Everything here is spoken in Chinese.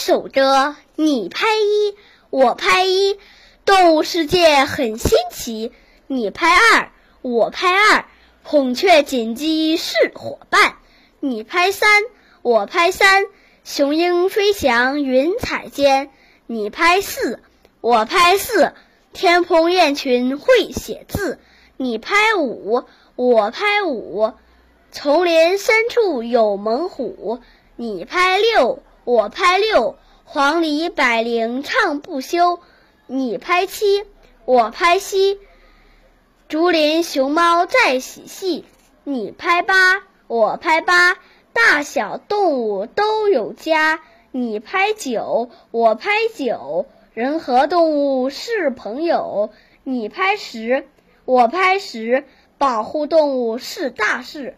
守着，你拍一，我拍一，动物世界很新奇。你拍二，我拍二，孔雀锦鸡是伙伴。你拍三，我拍三，雄鹰飞翔云彩间。你拍四，我拍四，天蓬雁群会写字。你拍五，我拍五，丛林深处有猛虎。你拍六。我拍六，黄鹂百灵唱不休。你拍七，我拍七，竹林熊猫在嬉戏。你拍八，我拍八，大小动物都有家。你拍九，我拍九，人和动物是朋友。你拍十，我拍十，保护动物是大事。